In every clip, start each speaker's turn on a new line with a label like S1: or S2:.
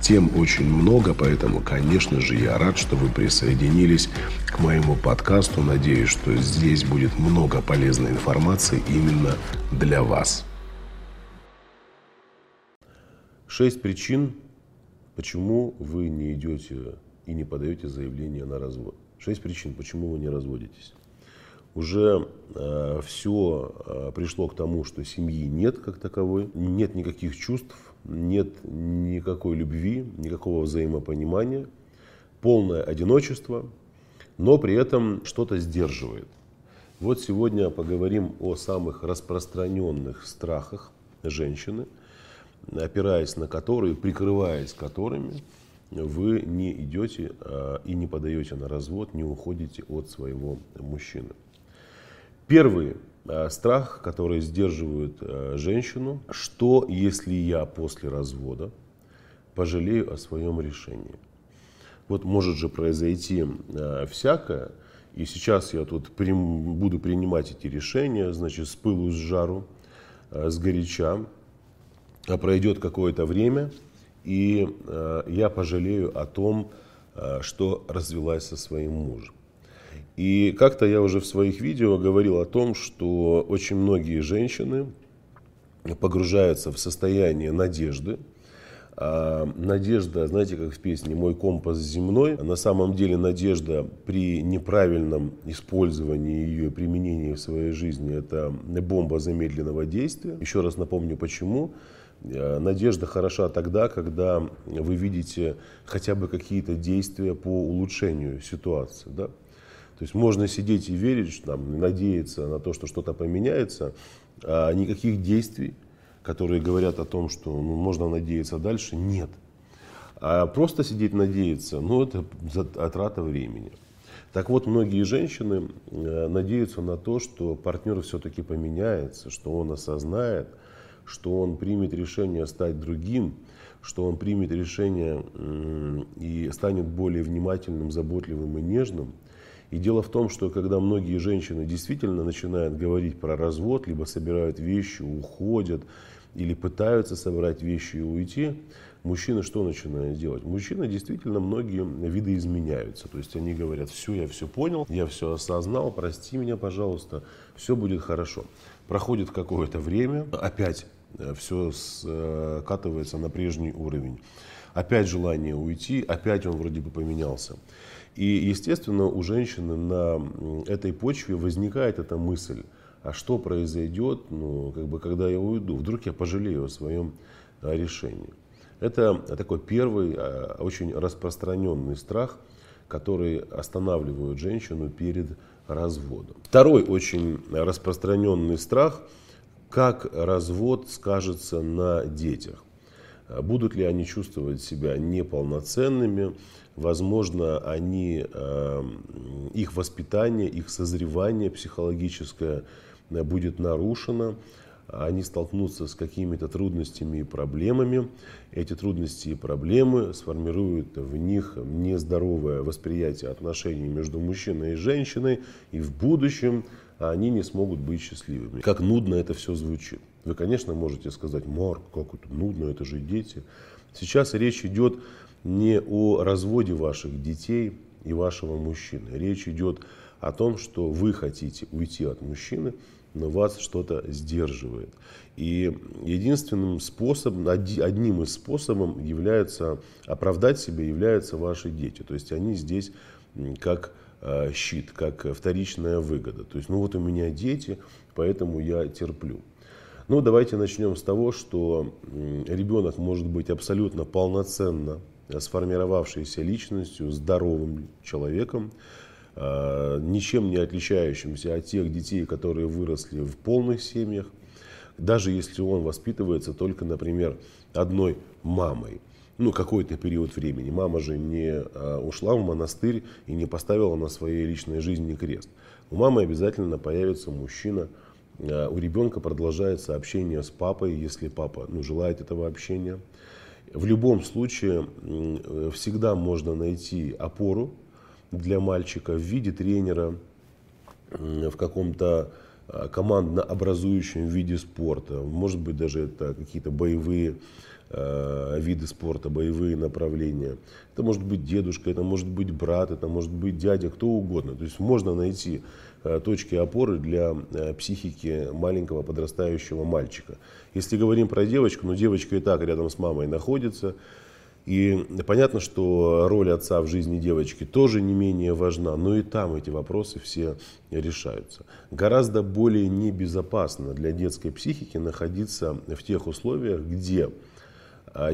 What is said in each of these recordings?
S1: Тем очень много, поэтому, конечно же, я рад, что вы присоединились к моему подкасту. Надеюсь, что здесь будет много полезной информации именно для вас.
S2: Шесть причин, почему вы не идете и не подаете заявление на развод. Шесть причин, почему вы не разводитесь. Уже э, все э, пришло к тому, что семьи нет как таковой, нет никаких чувств, нет никакой любви, никакого взаимопонимания, полное одиночество, но при этом что-то сдерживает. Вот сегодня поговорим о самых распространенных страхах женщины, опираясь на которые, прикрываясь которыми, вы не идете а, и не подаете на развод, не уходите от своего мужчины. Первый а, страх, который сдерживает а, женщину, что если я после развода пожалею о своем решении. Вот может же произойти всякое, и сейчас я тут прим, буду принимать эти решения, значит, с пылу, с жару, э, с горяча. А пройдет какое-то время, и э, я пожалею о том, э, что развелась со своим мужем. И как-то я уже в своих видео говорил о том, что очень многие женщины погружаются в состояние надежды, а, надежда, знаете, как в песне «Мой компас земной», на самом деле надежда при неправильном использовании ее применении в своей жизни – это бомба замедленного действия. Еще раз напомню, почему. Э, надежда хороша тогда, когда вы видите хотя бы какие-то действия по улучшению ситуации. Да? То есть можно сидеть и верить, там, надеяться на то, что что-то поменяется, а никаких действий которые говорят о том, что ну, можно надеяться дальше, нет. А просто сидеть надеяться, ну это отрата времени. Так вот, многие женщины э, надеются на то, что партнер все-таки поменяется, что он осознает, что он примет решение стать другим, что он примет решение и станет более внимательным, заботливым и нежным. И дело в том, что когда многие женщины действительно начинают говорить про развод, либо собирают вещи, уходят, или пытаются собрать вещи и уйти, мужчины что начинают делать? Мужчины действительно многие виды изменяются. То есть они говорят, все, я все понял, я все осознал, прости меня, пожалуйста, все будет хорошо. Проходит какое-то время, опять э, все скатывается на прежний уровень. Опять желание уйти, опять он вроде бы поменялся. И, естественно, у женщины на этой почве возникает эта мысль – а что произойдет, ну, как бы, когда я уйду? Вдруг я пожалею о своем решении. Это такой первый, а, очень распространенный страх, который останавливает женщину перед разводом. Второй очень распространенный страх, как развод скажется на детях. Будут ли они чувствовать себя неполноценными, возможно, они, их воспитание, их созревание психологическое Э, будет нарушена, они столкнутся с какими-то трудностями и проблемами. Эти трудности и проблемы сформируют в них нездоровое восприятие отношений между мужчиной и женщиной, и в будущем они не смогут быть счастливыми. Как нудно это все звучит. Вы, конечно, можете сказать, Марк, как это нудно, это же дети. Сейчас речь идет не о разводе ваших детей и вашего мужчины. Речь идет о том, что вы хотите уйти от мужчины, но вас что-то сдерживает. И единственным способом, одним из способов является оправдать себя являются ваши дети. То есть они здесь как э, щит, как вторичная выгода. То есть, ну вот у меня дети, поэтому я терплю. Ну, давайте начнем с того, что ребенок может быть абсолютно полноценно сформировавшейся личностью, здоровым человеком, ничем не отличающимся от тех детей, которые выросли в полных семьях, даже если он воспитывается только, например, одной мамой ну, какой-то период времени. Мама же не а, ушла в монастырь и не поставила на своей личной жизни крест. У мамы обязательно появится мужчина, а, у ребенка продолжается общение с папой, если папа ну, желает этого общения. В любом случае всегда можно найти опору для мальчика в виде тренера, в каком-то а, командно-образующем виде спорта. Может быть, даже это какие-то боевые Э, виды спорта, боевые направления. Это может быть дедушка, это может быть брат, это может быть дядя, кто угодно. То есть можно найти э, точки опоры для э, психики маленького подрастающего мальчика. Если говорим про девочку, ну девочка и так рядом с мамой находится. И понятно, что роль отца в жизни девочки тоже не менее важна, но и там эти вопросы все решаются. Гораздо более небезопасно для детской психики находиться в тех условиях, где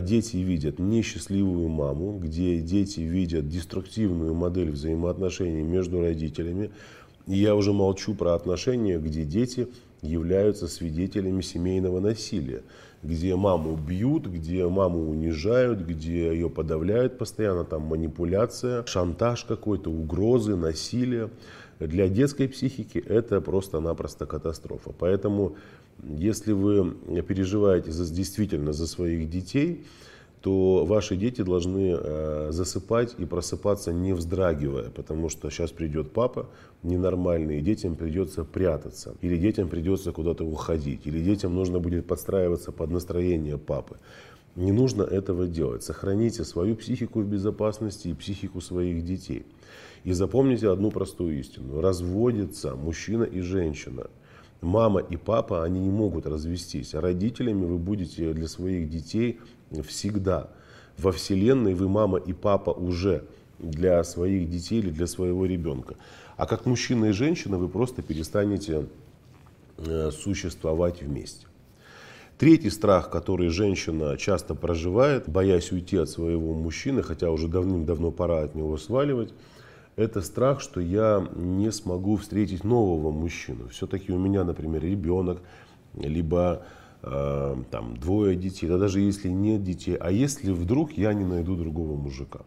S2: дети видят несчастливую маму, где дети видят деструктивную модель взаимоотношений между родителями. И я уже молчу про отношения, где дети являются свидетелями семейного насилия, где маму бьют, где маму унижают, где ее подавляют постоянно, там манипуляция, шантаж какой-то, угрозы, насилие. Для детской психики это просто-напросто катастрофа. Поэтому если вы переживаете за, действительно за своих детей, то ваши дети должны э, засыпать и просыпаться не вздрагивая, потому что сейчас придет папа ненормальный, и детям придется прятаться, или детям придется куда-то уходить, или детям нужно будет подстраиваться под настроение папы. Не нужно этого делать. Сохраните свою психику в безопасности и психику своих детей. И запомните одну простую истину. Разводится мужчина и женщина – мама и папа, они не могут развестись. А родителями вы будете для своих детей всегда. Во Вселенной вы мама и папа уже для своих детей или для своего ребенка. А как мужчина и женщина вы просто перестанете э, существовать вместе. Третий страх, который женщина часто проживает, боясь уйти от своего мужчины, хотя уже давным-давно пора от него сваливать, это страх, что я не смогу встретить нового мужчину. Все-таки у меня, например, ребенок, либо э, там двое детей, да даже если нет детей, а если вдруг я не найду другого мужика.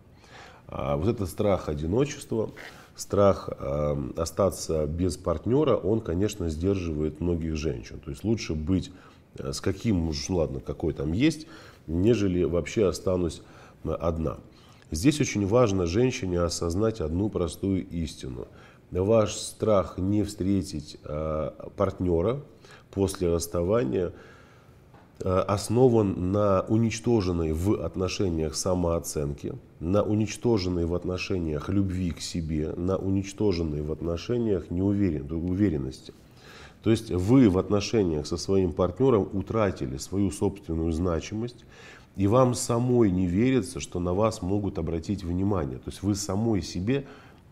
S2: А вот этот страх одиночества, страх э, остаться без партнера, он, конечно, сдерживает многих женщин. То есть лучше быть с каким ну ладно, какой там есть, нежели вообще останусь одна. Здесь очень важно женщине осознать одну простую истину. Ваш страх не встретить э, партнера после расставания э, основан на уничтоженной в отношениях самооценке, на уничтоженной в отношениях любви к себе, на уничтоженной в отношениях неуверен, уверенности. То есть вы в отношениях со своим партнером утратили свою собственную значимость, и вам самой не верится, что на вас могут обратить внимание. То есть вы самой себе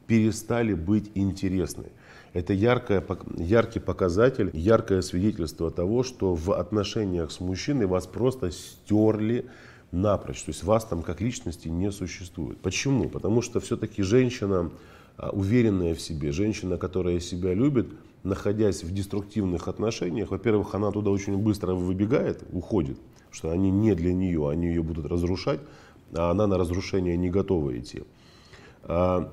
S2: перестали быть интересной. Это яркое, яркий показатель, яркое свидетельство того, что в отношениях с мужчиной вас просто стерли напрочь. То есть вас там как личности не существует. Почему? Потому что все-таки женщина, а, уверенная в себе, женщина, которая себя любит, находясь в деструктивных отношениях, во-первых, она туда очень быстро выбегает, уходит что они не для нее, они ее будут разрушать, а она на разрушение не готова идти. А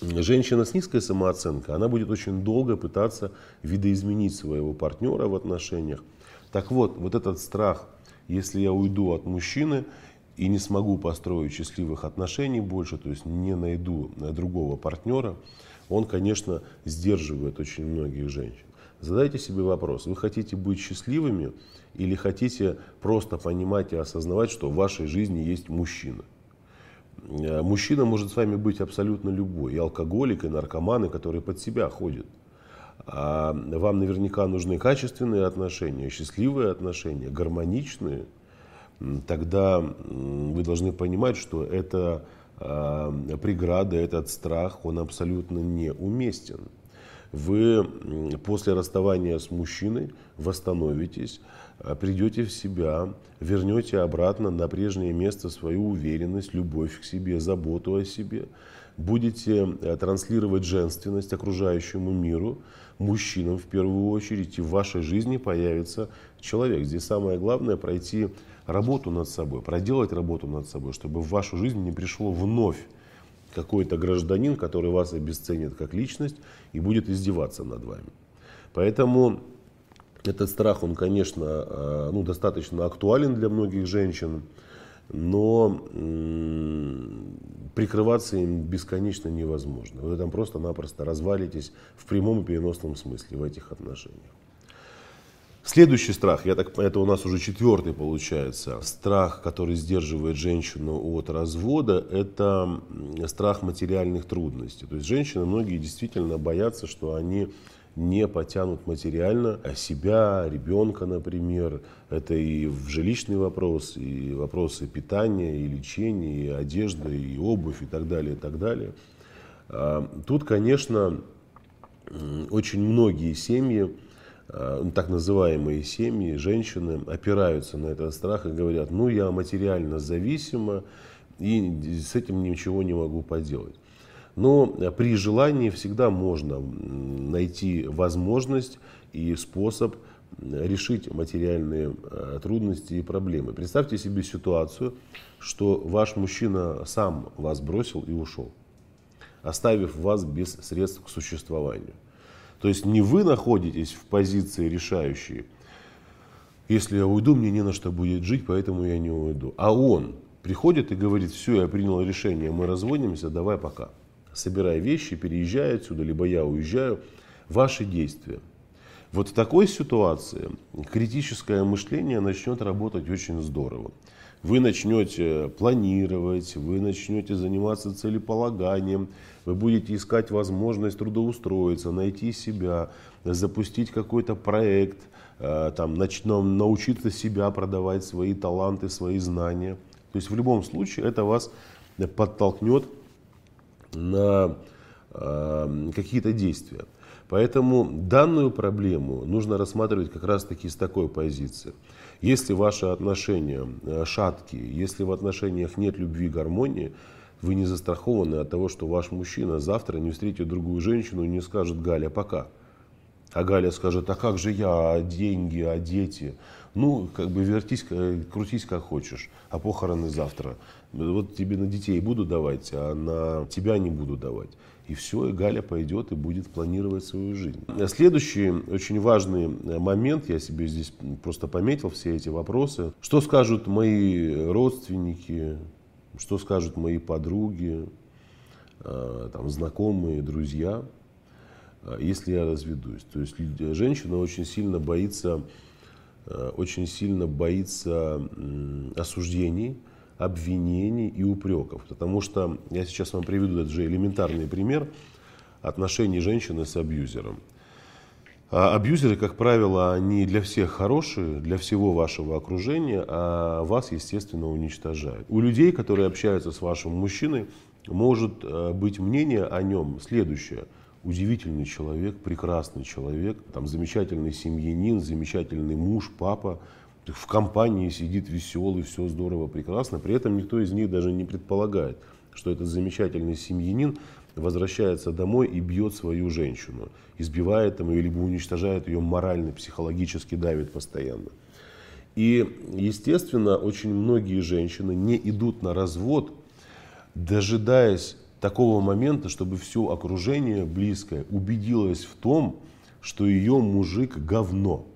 S2: женщина с низкой самооценкой, она будет очень долго пытаться видоизменить своего партнера в отношениях. Так вот, вот этот страх, если я уйду от мужчины и не смогу построить счастливых отношений больше, то есть не найду другого партнера, он, конечно, сдерживает очень многих женщин. Задайте себе вопрос, вы хотите быть счастливыми или хотите просто понимать и осознавать, что в вашей жизни есть мужчина. Э, мужчина может с вами быть абсолютно любой, и алкоголик, и наркоман, и который под себя ходит. А вам наверняка нужны качественные отношения, счастливые отношения, гармоничные. Тогда вы должны понимать, что это преграда, этот страх, он абсолютно неуместен. Вы после расставания с мужчиной восстановитесь, э, придете в себя, вернете обратно на прежнее место свою уверенность, любовь к себе, заботу о себе, будете э, транслировать женственность окружающему миру, мужчинам в первую очередь, и в вашей жизни появится человек. Здесь самое главное пройти работу над собой, проделать работу над собой, чтобы в вашу жизнь не пришло вновь какой-то гражданин, который вас обесценит как личность и будет издеваться над вами. Поэтому этот страх, он, конечно, э, ну, достаточно актуален для многих женщин, но прикрываться им бесконечно невозможно. Вы там просто-напросто развалитесь в прямом и переносном смысле в этих отношениях. Следующий страх, я так, это у нас уже четвертый получается, страх, который сдерживает женщину от развода, это страх материальных трудностей. То есть женщины многие действительно боятся, что они не потянут материально себя, ребенка, например. Это и в жилищный вопрос, и вопросы питания, и лечения, и одежды, и обувь, и так далее, и так далее. А, тут, конечно, очень многие семьи, так называемые семьи, женщины опираются на этот страх и говорят, ну я материально зависима и с этим ничего не могу поделать. Но при желании всегда можно найти возможность и способ решить материальные трудности и проблемы. Представьте себе ситуацию, что ваш мужчина сам вас бросил и ушел, оставив вас без средств к существованию. То есть не вы находитесь в позиции решающей, если я уйду, мне не на что будет жить, поэтому я не уйду. А он приходит и говорит, все, я принял решение, мы разводимся, давай пока. Собирай вещи, переезжай отсюда, либо я уезжаю. Ваши действия. Вот в такой ситуации критическое мышление начнет работать очень здорово. Вы начнете планировать, вы начнете заниматься целеполаганием, вы будете искать возможность трудоустроиться, найти себя, запустить какой-то проект, э, там, научиться себя продавать, свои таланты, свои знания. То есть в любом случае это вас подтолкнет на э, какие-то действия. Поэтому данную проблему нужно рассматривать как раз таки с такой позиции. Если ваши отношения э, шаткие, если в отношениях нет любви и гармонии, вы не застрахованы от того, что ваш мужчина завтра не встретит другую женщину и не скажет «Галя, пока». А Галя скажет, а как же я, а деньги, а дети? Ну, как бы вертись, э, крутись как хочешь, а похороны завтра. Вот тебе на детей буду давать, а на тебя не буду давать. И все, и Галя пойдет и будет планировать свою жизнь. Следующий очень важный момент, я себе здесь просто пометил все эти вопросы. Что скажут мои родственники, что скажут мои подруги, э, там, знакомые, друзья, э, если я разведусь. То есть женщина очень сильно боится, э, очень сильно боится осуждений, обвинений и упреков. Потому что я сейчас вам приведу этот же элементарный пример отношений женщины с абьюзером. А абьюзеры, как правило, они для всех хорошие, для всего вашего окружения, а вас, естественно, уничтожают. У людей, которые общаются с вашим мужчиной, может э, быть мнение о нем следующее. Удивительный человек, прекрасный человек, там, замечательный семьянин, замечательный муж, папа, в компании сидит веселый, все здорово, прекрасно. При этом никто из них даже не предполагает, что этот замечательный семьянин возвращается домой и бьет свою женщину, избивает ее, либо уничтожает ее морально, психологически давит постоянно. И, естественно, очень многие женщины не идут на развод, дожидаясь такого момента, чтобы все окружение близкое убедилось в том, что ее мужик говно.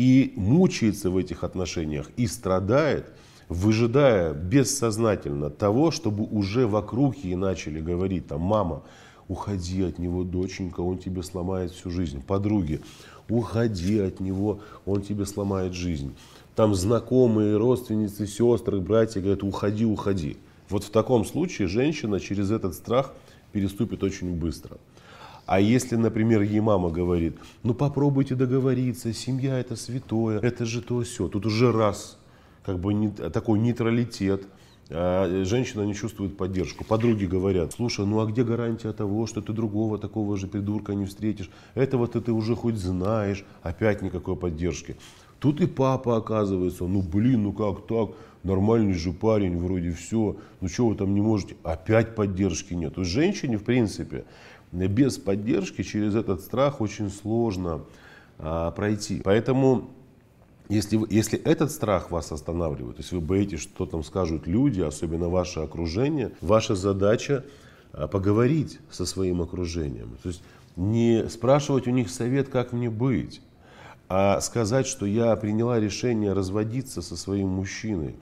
S2: И мучается в этих отношениях, и страдает – выжидая бессознательно того, чтобы уже вокруг ей начали говорить, там, мама, уходи от него, доченька, он тебе сломает всю жизнь. Подруги, уходи от него, он тебе сломает жизнь. Там знакомые, родственницы, сестры, братья говорят, уходи, уходи. Вот в таком случае женщина через этот страх переступит очень быстро. А если, например, ей мама говорит, ну попробуйте договориться, семья это святое, это же то все, тут уже раз как бы не, такой нейтралитет. А женщина не чувствует поддержку. Подруги говорят, слушай, ну а где гарантия того, что ты другого такого же придурка не встретишь? Этого-то ты уже хоть знаешь. Опять никакой поддержки. Тут и папа оказывается, ну блин, ну как так, нормальный же парень, вроде все, ну что вы там не можете, опять поддержки нет. То есть женщине, в принципе, без поддержки через этот страх очень сложно а, пройти. Поэтому если, если этот страх вас останавливает, если вы боитесь, что там скажут люди, особенно ваше окружение, ваша задача а, поговорить со своим окружением. То есть не спрашивать у них совет, как мне быть, а сказать, что я приняла решение разводиться со своим мужчиной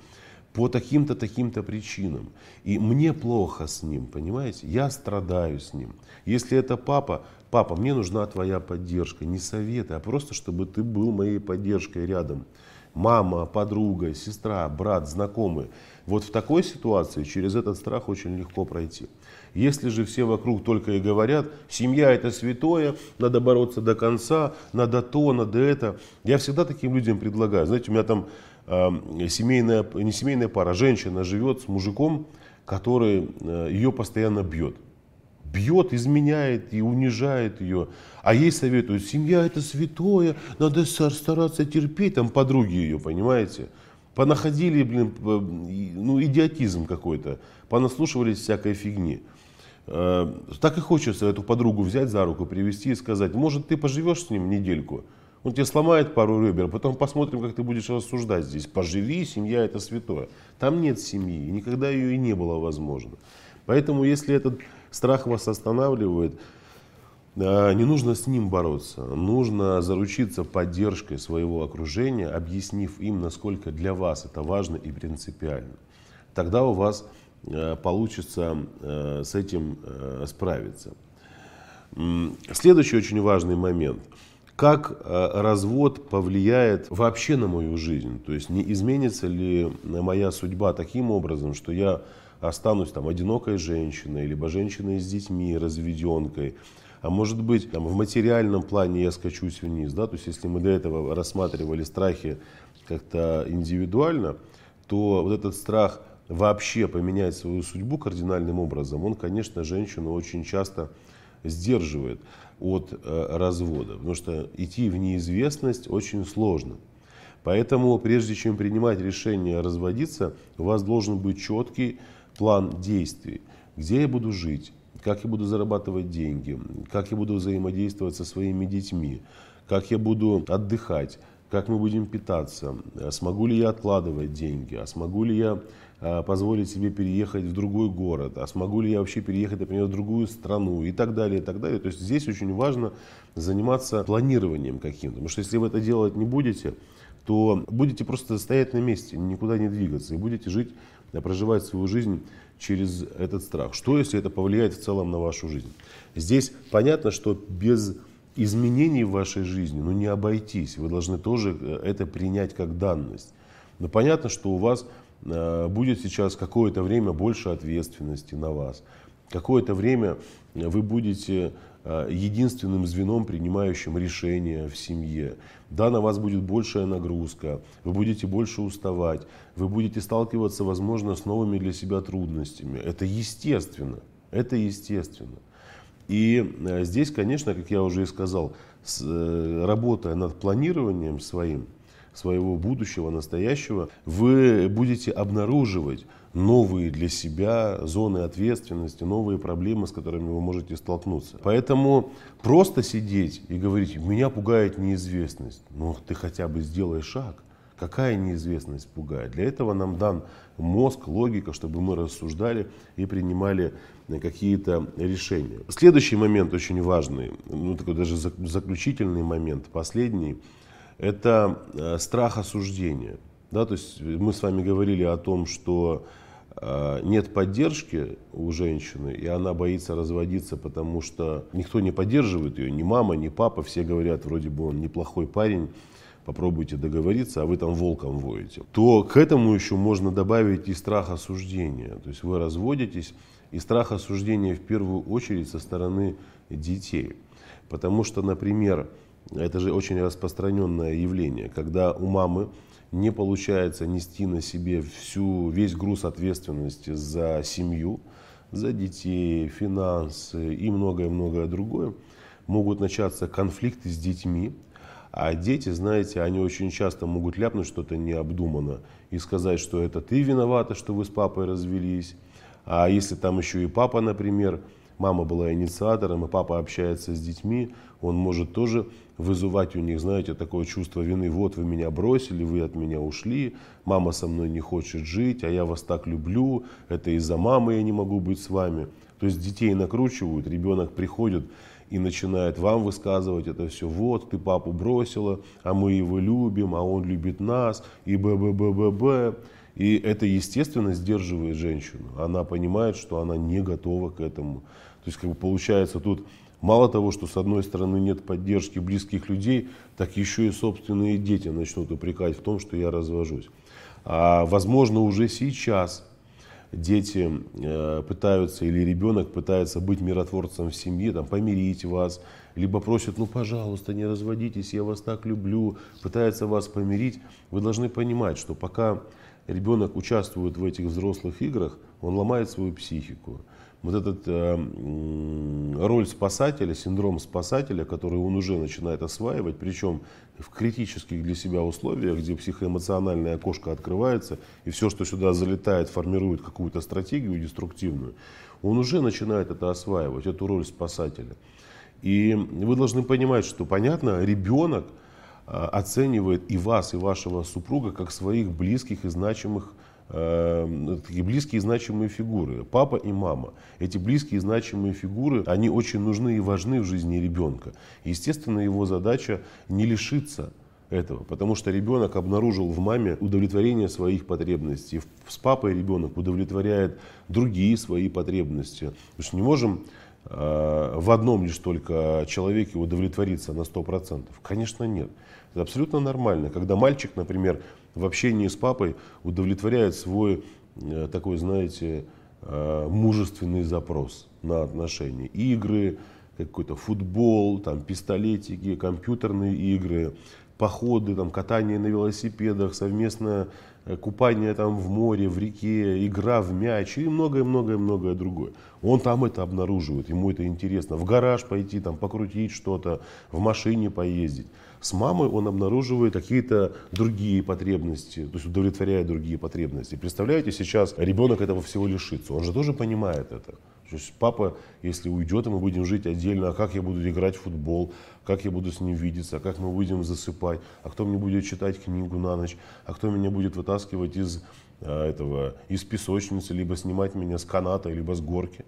S2: по таким-то, таким-то причинам. И мне плохо с ним, понимаете? Я страдаю с ним. Если это папа, папа, мне нужна твоя поддержка, не советы, а просто, чтобы ты был моей поддержкой рядом. Мама, подруга, сестра, брат, знакомые. Вот в такой ситуации через этот страх очень легко пройти. Если же все вокруг только и говорят, семья это святое, надо бороться до конца, надо то, надо это. Я всегда таким людям предлагаю. Знаете, у меня там э, семейная, не семейная пара, женщина живет с мужиком, который э, ее постоянно бьет бьет, изменяет и унижает ее. А ей советуют, семья это святое, надо стараться терпеть, там подруги ее, понимаете? Понаходили, блин, ну идиотизм какой-то, понаслушивались всякой фигни. Э, так и хочется эту подругу взять за руку, привести и сказать, может ты поживешь с ним недельку, он тебе сломает пару ребер, потом посмотрим, как ты будешь рассуждать здесь. Поживи, семья это святое. Там нет семьи, никогда ее и не было возможно. Поэтому если этот страх вас останавливает, не нужно с ним бороться. Нужно заручиться поддержкой своего окружения, объяснив им, насколько для вас это важно и принципиально. Тогда у вас э, получится э, с этим э, справиться. Следующий очень важный момент. Как развод повлияет вообще на мою жизнь? То есть не изменится ли моя судьба таким образом, что я останусь там одинокой женщиной, либо женщиной с детьми, разведенкой. А может быть, там, в материальном плане я скачусь вниз. Да? То есть, если мы до этого рассматривали страхи как-то индивидуально, то вот этот страх вообще поменять свою судьбу кардинальным образом, он, конечно, женщину очень часто сдерживает от э, развода. Потому что идти в неизвестность очень сложно. Поэтому, прежде чем принимать решение разводиться, у вас должен быть четкий план действий, где я буду жить, как я буду зарабатывать деньги, как я буду взаимодействовать со своими детьми, как я буду отдыхать, как мы будем питаться, смогу ли я откладывать деньги, а смогу ли я а, позволить себе переехать в другой город, а смогу ли я вообще переехать, например, в другую страну и так далее, и так далее. То есть здесь очень важно заниматься планированием каким-то, потому что если вы это делать не будете, то будете просто стоять на месте, никуда не двигаться и будете жить проживать свою жизнь через этот страх. Что, если это повлияет в целом на вашу жизнь? Здесь понятно, что без изменений в вашей жизни ну, не обойтись. Вы должны тоже э, это принять как данность. Но понятно, что у вас э, будет сейчас какое-то время больше ответственности на вас. Какое-то время вы будете э, единственным звеном, принимающим решения в семье. Да, на вас будет большая нагрузка, вы будете больше уставать, вы будете сталкиваться, возможно, с новыми для себя трудностями. Это естественно, это естественно. И э, здесь, конечно, как я уже и сказал, э, работая над планированием своим, своего будущего, настоящего, вы будете обнаруживать новые для себя зоны ответственности, новые проблемы, с которыми вы можете столкнуться. Поэтому просто сидеть и говорить, меня пугает неизвестность. Ну, ты хотя бы сделай шаг. Какая неизвестность пугает? Для этого нам дан мозг, логика, чтобы мы рассуждали и принимали какие-то решения. Следующий момент очень важный, ну такой даже заключительный момент, последний, это э, страх осуждения. Да, то есть мы с вами говорили о том, что э, нет поддержки у женщины, и она боится разводиться, потому что никто не поддерживает ее, ни мама, ни папа, все говорят, вроде бы он неплохой парень, попробуйте договориться, а вы там волком воете, то к этому еще можно добавить и страх осуждения. То есть вы разводитесь, и страх осуждения в первую очередь со стороны детей. Потому что, например, это же очень распространенное явление, когда у мамы не получается нести на себе всю, весь груз ответственности за семью, за детей, финансы и многое-многое другое, могут начаться конфликты с детьми, А дети, знаете, они очень часто могут ляпнуть что-то необдуманно и сказать, что это ты виновата, что вы с папой развелись. А если там еще и папа, например, мама была инициатором, и папа общается с детьми, он может тоже вызывать у них, знаете, такое чувство вины. Вот вы меня бросили, вы от меня ушли, мама со мной не хочет жить, а я вас так люблю, это из-за мамы я не могу быть с вами. То есть детей накручивают, ребенок приходит и начинает вам высказывать это все. Вот, ты папу бросила, а мы его любим, а он любит нас, и б б б б б И это, естественно, сдерживает женщину. Она понимает, что она не готова к этому. То есть, как бы получается, тут Мало того, что с одной стороны нет поддержки близких людей, так еще и собственные дети начнут упрекать в том, что я развожусь. А возможно уже сейчас дети э, пытаются или ребенок пытается быть миротворцем в семье, там, помирить вас, либо просят, ну пожалуйста, не разводитесь, я вас так люблю, пытается вас помирить. Вы должны понимать, что пока ребенок участвует в этих взрослых играх, он ломает свою психику вот этот э, роль спасателя, синдром спасателя, который он уже начинает осваивать, причем в критических для себя условиях, где психоэмоциональное окошко открывается, и все, что сюда залетает, формирует какую-то стратегию деструктивную, он уже начинает это осваивать, эту роль спасателя. И вы должны понимать, что, понятно, ребенок э, оценивает и вас, и вашего супруга как своих близких и значимых э, такие близкие и значимые фигуры, папа и мама. Эти близкие и значимые фигуры, они очень нужны и важны в жизни ребенка. Естественно, его задача не лишиться этого, потому что ребенок обнаружил в маме удовлетворение своих потребностей. С папой ребенок удовлетворяет другие свои потребности. То есть не можем э, в одном лишь только человеке удовлетвориться на 100%? Конечно, нет. Это абсолютно нормально. Когда мальчик, например, в общении с папой удовлетворяет свой э, такой, знаете, э, мужественный запрос на отношения. Игры, какой-то футбол, там, пистолетики, компьютерные игры, походы, там, катание на велосипедах, совместное э, купание там в море, в реке, игра в мяч и многое-многое-многое другое. Он там это обнаруживает, ему это интересно. В гараж пойти, там, покрутить что-то, в машине поездить. С мамой он обнаруживает какие-то другие потребности, то есть удовлетворяет другие потребности. Представляете, сейчас ребенок этого всего лишится, он же тоже понимает это. То есть папа, если уйдет, и мы будем жить отдельно, а как я буду играть в футбол, как я буду с ним видеться, как мы будем засыпать, а кто мне будет читать книгу на ночь, а кто меня будет вытаскивать из, а, этого, из песочницы, либо снимать меня с каната, либо с горки.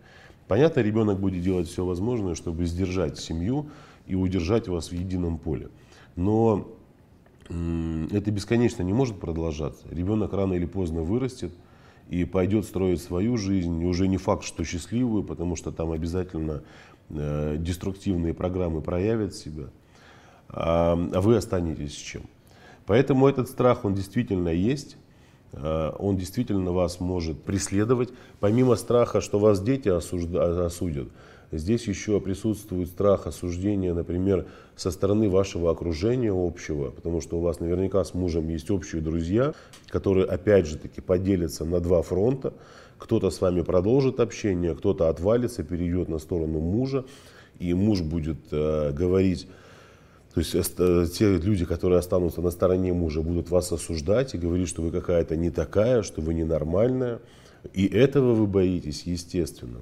S2: Понятно, ребенок будет делать все возможное, чтобы сдержать семью и удержать вас в едином поле. Но это бесконечно не может продолжаться. Ребенок рано или поздно вырастет и пойдет строить свою жизнь. И уже не факт, что счастливую, потому что там обязательно э, деструктивные программы проявят себя. А, а вы останетесь с чем. Поэтому этот страх, он действительно есть. А, он действительно вас может преследовать. Помимо страха, что вас дети осудят, Здесь еще присутствует страх осуждения, например, со стороны вашего окружения общего, потому что у вас наверняка с мужем есть общие друзья, которые опять же таки поделятся на два фронта. Кто-то с вами продолжит общение, кто-то отвалится, перейдет на сторону мужа, и муж будет э, говорить, то есть э, те люди, которые останутся на стороне мужа, будут вас осуждать и говорить, что вы какая-то не такая, что вы ненормальная. И этого вы боитесь, естественно.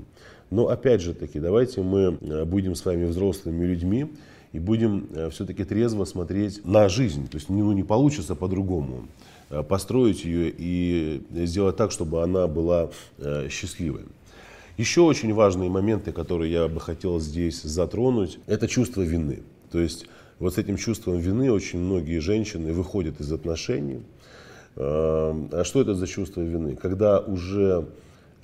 S2: Но опять же таки, давайте мы э, будем с вами взрослыми людьми и будем э, все-таки трезво смотреть на жизнь. То есть ну, не получится по-другому э, построить ее и сделать так, чтобы она была счастливой. Еще очень важные моменты, которые я бы хотел здесь затронуть, это чувство вины. То есть вот с этим чувством вины очень многие женщины выходят из отношений. А что это за чувство вины? Когда уже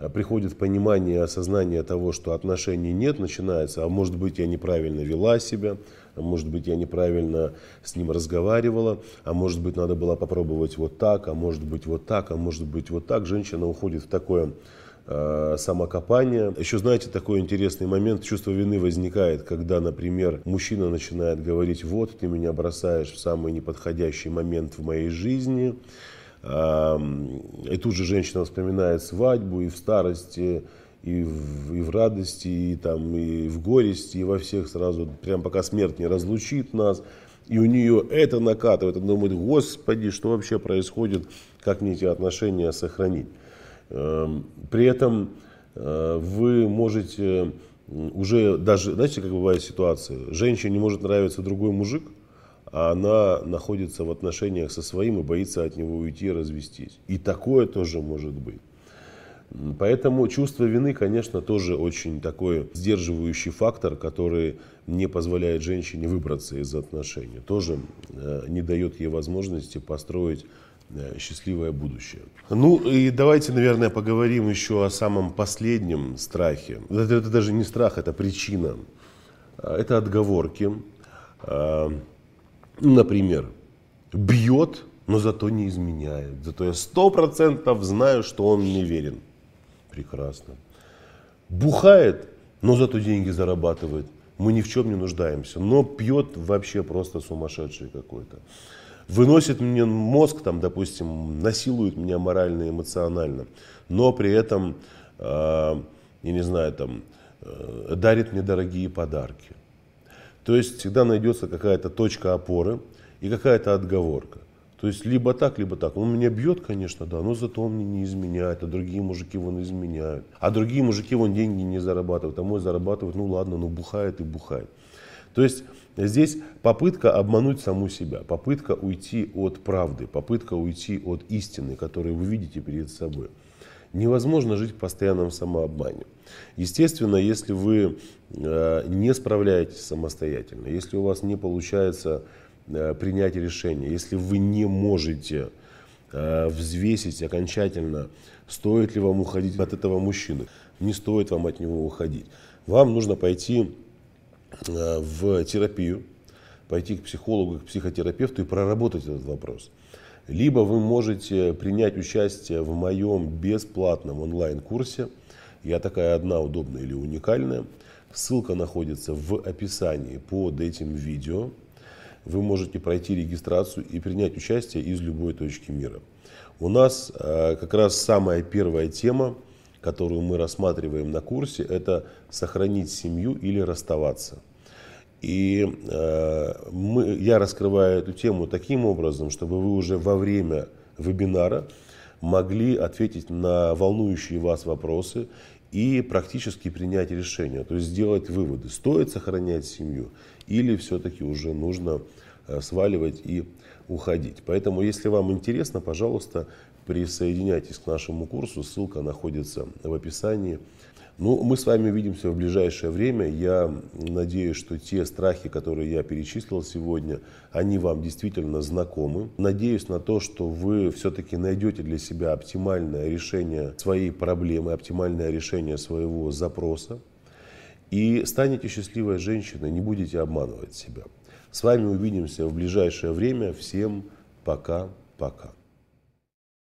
S2: приходит понимание, осознание того, что отношений нет, начинается, а может быть я неправильно вела себя, а может быть я неправильно с ним разговаривала, а может быть надо было попробовать вот так, а может быть вот так, а может быть вот так. Женщина уходит в такое э, самокопание. Еще знаете такой интересный момент, чувство вины возникает, когда, например, мужчина начинает говорить, вот ты меня бросаешь в самый неподходящий момент в моей жизни, и тут же женщина вспоминает свадьбу и в старости, и в, и в радости, и, там, и в горести, и во всех сразу, прям пока смерть не разлучит нас. и у нее это накатывает, она думает, господи, что вообще происходит, как мне эти отношения сохранить. При этом э, вы можете уже даже, знаете, как бывает ситуация, женщине может нравиться другой мужик, а она находится в отношениях со своим и боится от него уйти и развестись. И такое тоже может быть. Поэтому чувство вины, конечно, тоже очень такой сдерживающий фактор, который не позволяет женщине выбраться из отношений. Тоже э, не дает ей возможности построить э, счастливое будущее. Ну и давайте, наверное, поговорим еще о самом последнем страхе. Это, это даже не страх, это причина. А, это отговорки. Например, бьет, но зато не изменяет. Зато я сто процентов знаю, что он мне верен. Прекрасно. Бухает, но зато деньги зарабатывает. Мы ни в чем не нуждаемся. Но пьет вообще просто сумасшедший какой-то. Выносит мне мозг, там, допустим, насилует меня морально и эмоционально. Но при этом, э, я не знаю, там, э, дарит мне дорогие подарки. То есть всегда найдется какая-то точка опоры и какая-то отговорка. То есть либо так, либо так. Он меня бьет, конечно, да, но зато он мне не изменяет, а другие мужики вон изменяют. А другие мужики вон деньги не зарабатывают, а мой зарабатывает, ну ладно, ну бухает и бухает. То есть здесь попытка обмануть саму себя, попытка уйти от правды, попытка уйти от истины, которую вы видите перед собой. Невозможно жить в постоянном самообмане. Естественно, если вы э, не справляетесь самостоятельно, если у вас не получается Э, принять решение. Если вы не можете э, взвесить окончательно, стоит ли вам уходить от этого мужчины, не стоит вам от него уходить. Вам нужно пойти в терапию, пойти к психологу, к психотерапевту и проработать этот вопрос. Либо вы можете принять участие в моем бесплатном онлайн-курсе. Я такая одна удобная или уникальная. Ссылка находится в описании под этим видео вы можете пройти регистрацию и принять участие из любой точки мира. У нас э, как раз самая первая тема, которую мы рассматриваем на курсе, это сохранить семью или расставаться. И э, мы, я раскрываю эту тему таким образом, чтобы вы уже во время вебинара могли ответить на волнующие вас вопросы и практически принять решение, то есть сделать выводы, стоит сохранять семью или все-таки уже нужно э, сваливать и уходить. Поэтому, если вам интересно, пожалуйста, присоединяйтесь к нашему курсу, ссылка находится в описании. Ну, мы с вами увидимся в ближайшее время. Я надеюсь, что те страхи, которые я перечислил сегодня, они вам действительно знакомы. Надеюсь на то, что вы все-таки найдете для себя оптимальное решение своей проблемы, оптимальное решение своего запроса. И станете счастливой женщиной, не будете обманывать себя. С вами увидимся в ближайшее время. Всем пока-пока.